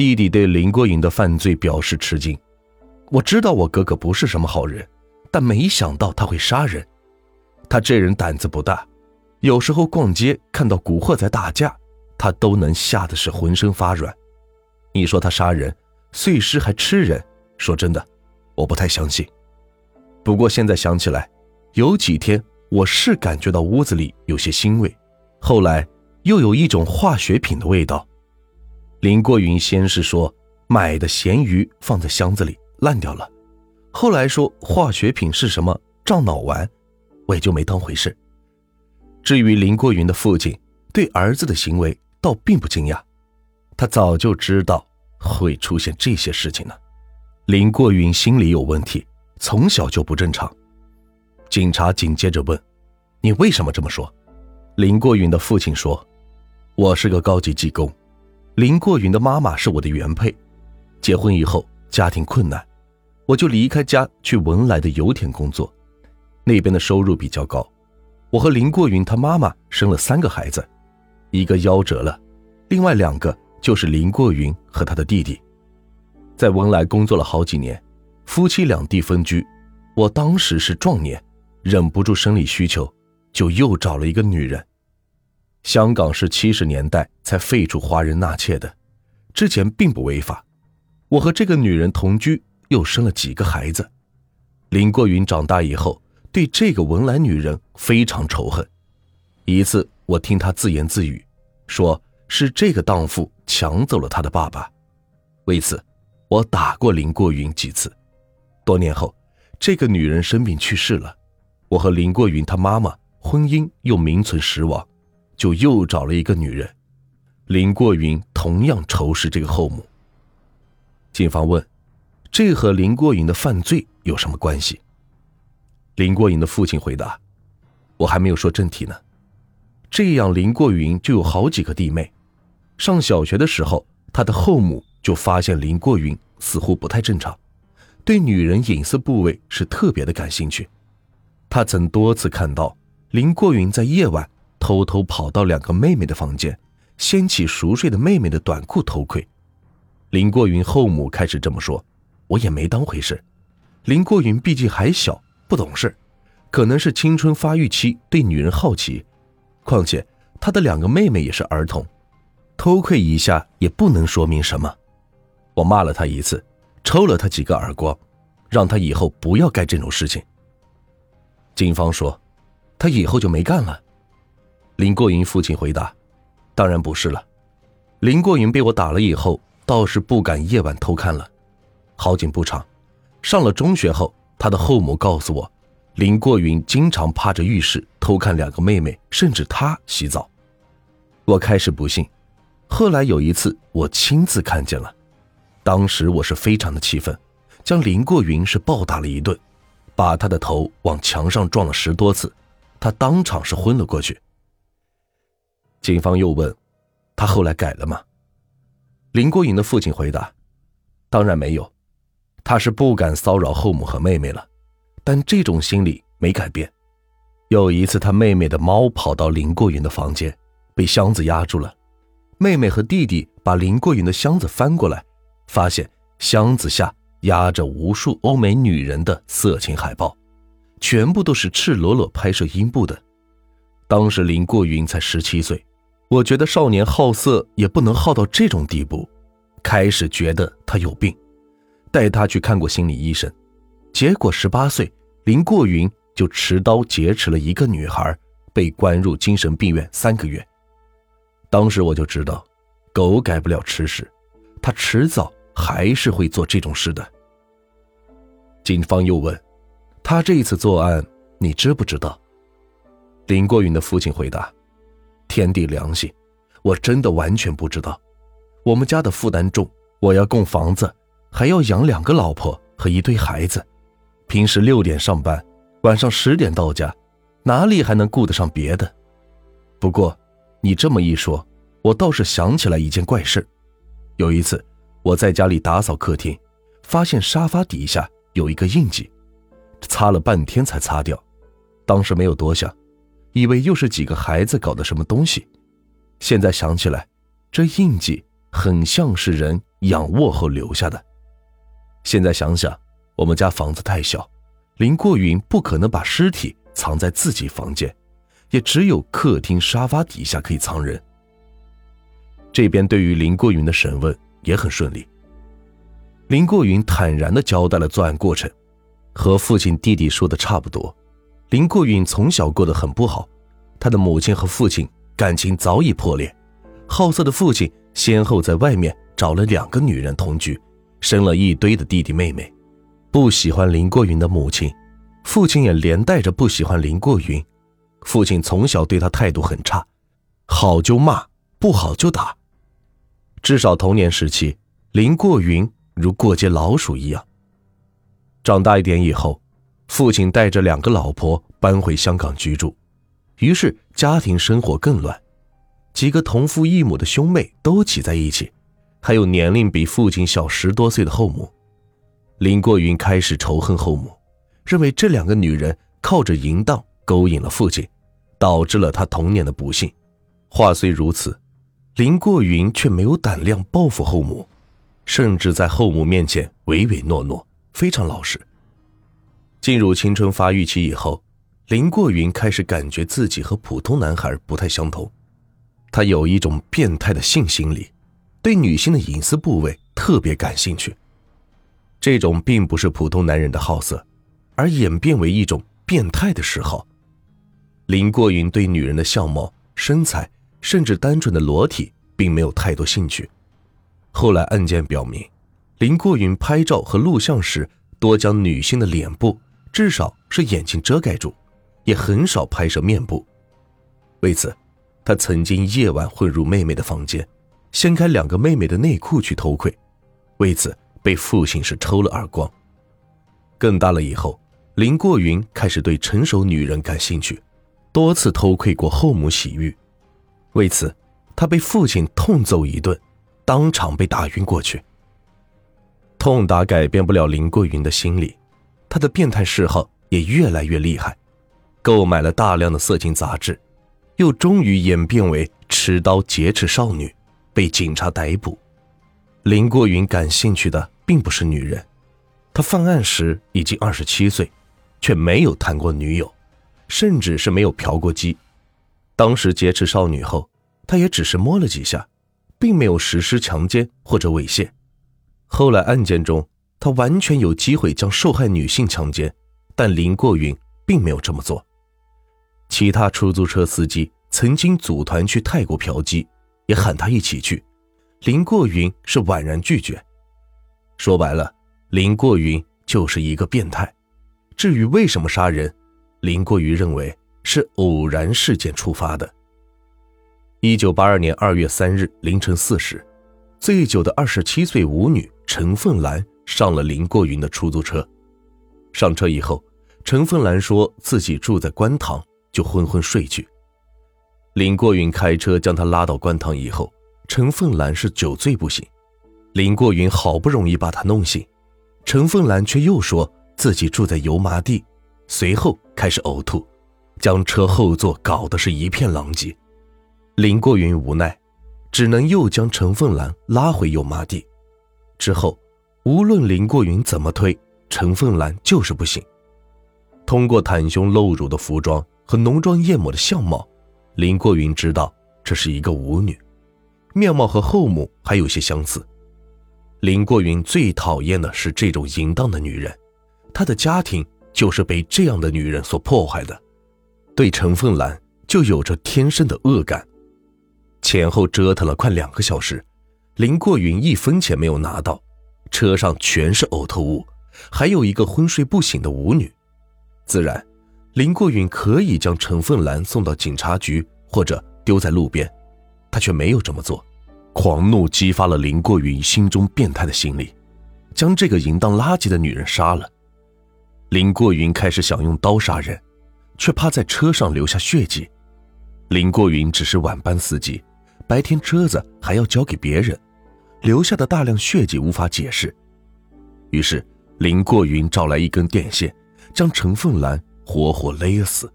弟弟对林国云的犯罪表示吃惊。我知道我哥哥不是什么好人，但没想到他会杀人。他这人胆子不大，有时候逛街看到古惑仔打架，他都能吓得是浑身发软。你说他杀人、碎尸还吃人，说真的，我不太相信。不过现在想起来，有几天我是感觉到屋子里有些腥味，后来又有一种化学品的味道。林过云先是说买的咸鱼放在箱子里。烂掉了，后来说化学品是什么樟脑丸，我也就没当回事。至于林过云的父亲对儿子的行为，倒并不惊讶，他早就知道会出现这些事情呢。林过云心里有问题，从小就不正常。警察紧接着问：“你为什么这么说？”林过云的父亲说：“我是个高级技工，林过云的妈妈是我的原配，结婚以后家庭困难。”我就离开家去文莱的油田工作，那边的收入比较高。我和林过云他妈妈生了三个孩子，一个夭折了，另外两个就是林过云和他的弟弟。在文莱工作了好几年，夫妻两地分居。我当时是壮年，忍不住生理需求，就又找了一个女人。香港是七十年代才废除华人纳妾的，之前并不违法。我和这个女人同居。又生了几个孩子，林过云长大以后对这个文莱女人非常仇恨。一次，我听他自言自语，说是这个荡妇抢走了他的爸爸。为此，我打过林过云几次。多年后，这个女人生病去世了，我和林过云他妈妈婚姻又名存实亡，就又找了一个女人。林过云同样仇视这个后母。警方问。这和林过云的犯罪有什么关系？林过云的父亲回答：“我还没有说正题呢。这样，林过云就有好几个弟妹。上小学的时候，他的后母就发现林过云似乎不太正常，对女人隐私部位是特别的感兴趣。他曾多次看到林过云在夜晚偷偷跑到两个妹妹的房间，掀起熟睡的妹妹的短裤偷窥。林过云后母开始这么说。”我也没当回事，林过云毕竟还小，不懂事，可能是青春发育期对女人好奇，况且他的两个妹妹也是儿童，偷窥一下也不能说明什么。我骂了他一次，抽了他几个耳光，让他以后不要干这种事情。警方说，他以后就没干了。林过云父亲回答：“当然不是了，林过云被我打了以后，倒是不敢夜晚偷看了。”好景不长，上了中学后，他的后母告诉我，林过云经常趴着浴室偷看两个妹妹，甚至他洗澡。我开始不信，后来有一次我亲自看见了，当时我是非常的气愤，将林过云是暴打了一顿，把他的头往墙上撞了十多次，他当场是昏了过去。警方又问，他后来改了吗？林过云的父亲回答，当然没有。他是不敢骚扰后母和妹妹了，但这种心理没改变。有一次，他妹妹的猫跑到林过云的房间，被箱子压住了。妹妹和弟弟把林过云的箱子翻过来，发现箱子下压着无数欧美女人的色情海报，全部都是赤裸裸拍摄阴部的。当时林过云才十七岁，我觉得少年好色也不能好到这种地步，开始觉得他有病。带他去看过心理医生，结果十八岁林过云就持刀劫持了一个女孩，被关入精神病院三个月。当时我就知道，狗改不了吃屎，他迟早还是会做这种事的。警方又问，他这一次作案你知不知道？林过云的父亲回答：“天地良心，我真的完全不知道。我们家的负担重，我要供房子。”还要养两个老婆和一堆孩子，平时六点上班，晚上十点到家，哪里还能顾得上别的？不过，你这么一说，我倒是想起来一件怪事有一次，我在家里打扫客厅，发现沙发底下有一个印记，擦了半天才擦掉。当时没有多想，以为又是几个孩子搞的什么东西。现在想起来，这印记很像是人。仰卧后留下的。现在想想，我们家房子太小，林过云不可能把尸体藏在自己房间，也只有客厅沙发底下可以藏人。这边对于林过云的审问也很顺利。林过云坦然地交代了作案过程，和父亲、弟弟说的差不多。林过云从小过得很不好，他的母亲和父亲感情早已破裂，好色的父亲先后在外面找了两个女人同居，生了一堆的弟弟妹妹。不喜欢林过云的母亲，父亲也连带着不喜欢林过云。父亲从小对他态度很差，好就骂，不好就打。至少童年时期，林过云如过街老鼠一样。长大一点以后，父亲带着两个老婆搬回香港居住，于是家庭生活更乱。几个同父异母的兄妹都挤在一起，还有年龄比父亲小十多岁的后母。林过云开始仇恨后母，认为这两个女人靠着淫荡勾引了父亲，导致了他童年的不幸。话虽如此。林过云却没有胆量报复后母，甚至在后母面前唯唯诺诺，非常老实。进入青春发育期以后，林过云开始感觉自己和普通男孩不太相同，他有一种变态的性心理，对女性的隐私部位特别感兴趣。这种并不是普通男人的好色，而演变为一种变态的嗜好。林过云对女人的相貌、身材。甚至单纯的裸体并没有太多兴趣。后来案件表明，林过云拍照和录像时多将女性的脸部，至少是眼睛遮盖住，也很少拍摄面部。为此，他曾经夜晚混入妹妹的房间，掀开两个妹妹的内裤去偷窥，为此被父亲是抽了耳光。更大了以后，林过云开始对成熟女人感兴趣，多次偷窥过后母洗浴。为此，他被父亲痛揍一顿，当场被打晕过去。痛打改变不了林过云的心理，他的变态嗜好也越来越厉害，购买了大量的色情杂志，又终于演变为持刀劫持少女，被警察逮捕。林过云感兴趣的并不是女人，他犯案时已经二十七岁，却没有谈过女友，甚至是没有嫖过妓。当时劫持少女后，他也只是摸了几下，并没有实施强奸或者猥亵。后来案件中，他完全有机会将受害女性强奸，但林过云并没有这么做。其他出租车司机曾经组团去泰国嫖妓，也喊他一起去，林过云是婉然拒绝。说白了，林过云就是一个变态。至于为什么杀人，林过云认为。是偶然事件触发的。一九八二年二月三日凌晨四时，醉酒的二十七岁舞女陈凤兰上了林过云的出租车。上车以后，陈凤兰说自己住在观塘，就昏昏睡去。林过云开车将她拉到观塘以后，陈凤兰是酒醉不醒。林过云好不容易把她弄醒，陈凤兰却又说自己住在油麻地，随后开始呕吐。将车后座搞得是一片狼藉，林过云无奈，只能又将陈凤兰拉回油麻地。之后，无论林过云怎么推，陈凤兰就是不行。通过袒胸露乳的服装和浓妆艳抹的相貌，林过云知道这是一个舞女，面貌和后母还有些相似。林过云最讨厌的是这种淫荡的女人，他的家庭就是被这样的女人所破坏的。对陈凤兰就有着天生的恶感，前后折腾了快两个小时，林过云一分钱没有拿到，车上全是呕吐物，还有一个昏睡不醒的舞女。自然，林过云可以将陈凤兰送到警察局或者丢在路边，他却没有这么做。狂怒激发了林过云心中变态的心理，将这个淫荡垃圾的女人杀了。林过云开始想用刀杀人。却怕在车上留下血迹。林过云只是晚班司机，白天车子还要交给别人，留下的大量血迹无法解释。于是林过云找来一根电线，将陈凤兰活活勒死。